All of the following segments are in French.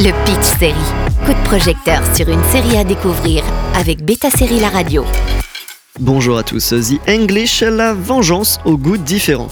Le Pitch Série. Coup de projecteur sur une série à découvrir avec Beta Série La Radio. Bonjour à tous, The English, la vengeance au goût différent.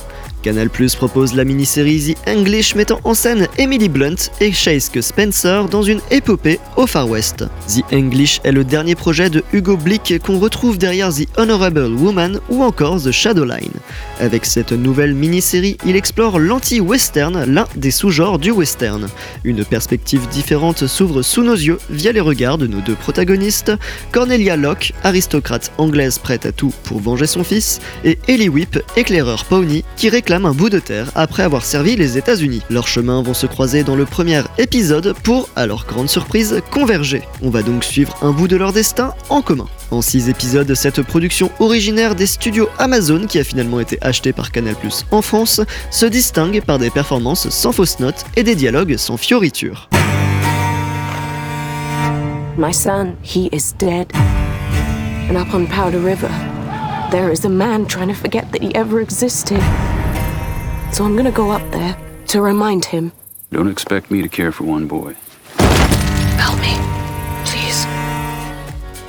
Canal Plus propose la mini-série The English mettant en scène Emily Blunt et Chase Spencer dans une épopée au Far West. The English est le dernier projet de Hugo Blick qu'on retrouve derrière The Honorable Woman ou encore The Shadowline. Avec cette nouvelle mini-série, il explore l'anti-western, l'un des sous-genres du western. Une perspective différente s'ouvre sous nos yeux via les regards de nos deux protagonistes, Cornelia Locke, aristocrate anglaise prête à tout pour venger son fils, et Ellie Whip, éclaireur pony, qui réclame un bout de terre après avoir servi les États-Unis. Leurs chemins vont se croiser dans le premier épisode pour, à leur grande surprise, converger. On va donc suivre un bout de leur destin en commun. En 6 épisodes, cette production originaire des studios Amazon, qui a finalement été achetée par Canal en France, se distingue par des performances sans fausses notes et des dialogues sans fioritures. My son, he is dead. And up on Powder River, there is a man trying to forget that he ever existed. So I'm gonna go up there to remind him. Don't expect me to care for one boy. Help me.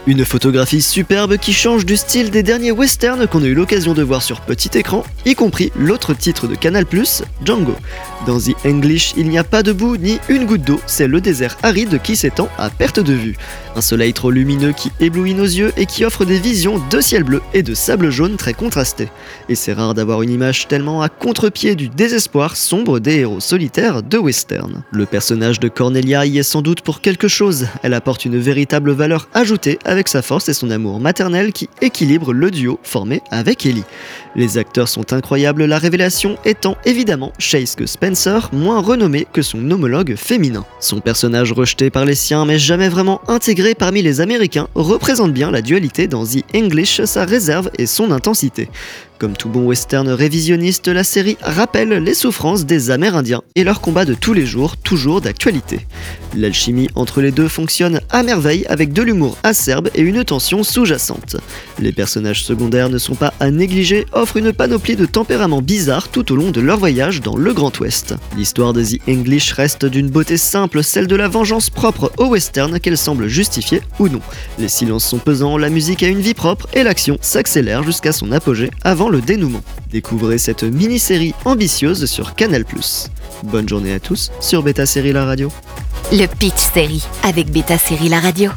Une photographie superbe qui change du style des derniers westerns qu'on a eu l'occasion de voir sur petit écran, y compris l'autre titre de Canal+, Django. Dans The English, il n'y a pas de boue ni une goutte d'eau, c'est le désert aride qui s'étend à perte de vue. Un soleil trop lumineux qui éblouit nos yeux et qui offre des visions de ciel bleu et de sable jaune très contrastés. Et c'est rare d'avoir une image tellement à contre-pied du désespoir sombre des héros solitaires de western. Le personnage de Cornelia y est sans doute pour quelque chose, elle apporte une véritable valeur ajoutée avec sa force et son amour maternel qui équilibre le duo formé avec Ellie. Les acteurs sont incroyables, la révélation étant évidemment Chase Spencer, moins renommé que son homologue féminin. Son personnage rejeté par les siens mais jamais vraiment intégré parmi les Américains représente bien la dualité dans The English, sa réserve et son intensité. Comme tout bon western révisionniste, la série rappelle les souffrances des Amérindiens et leurs combats de tous les jours, toujours d'actualité. L'alchimie entre les deux fonctionne à merveille avec de l'humour acerbe et une tension sous-jacente. Les personnages secondaires ne sont pas à négliger, offrent une panoplie de tempéraments bizarres tout au long de leur voyage dans le Grand Ouest. L'histoire de The English reste d'une beauté simple, celle de la vengeance propre au western qu'elle semble justifier ou non. Les silences sont pesants, la musique a une vie propre et l'action s'accélère jusqu'à son apogée avant le dénouement. Découvrez cette mini-série ambitieuse sur Canal+. Bonne journée à tous sur Beta Série La Radio. Le Pitch Série avec Beta Série La Radio.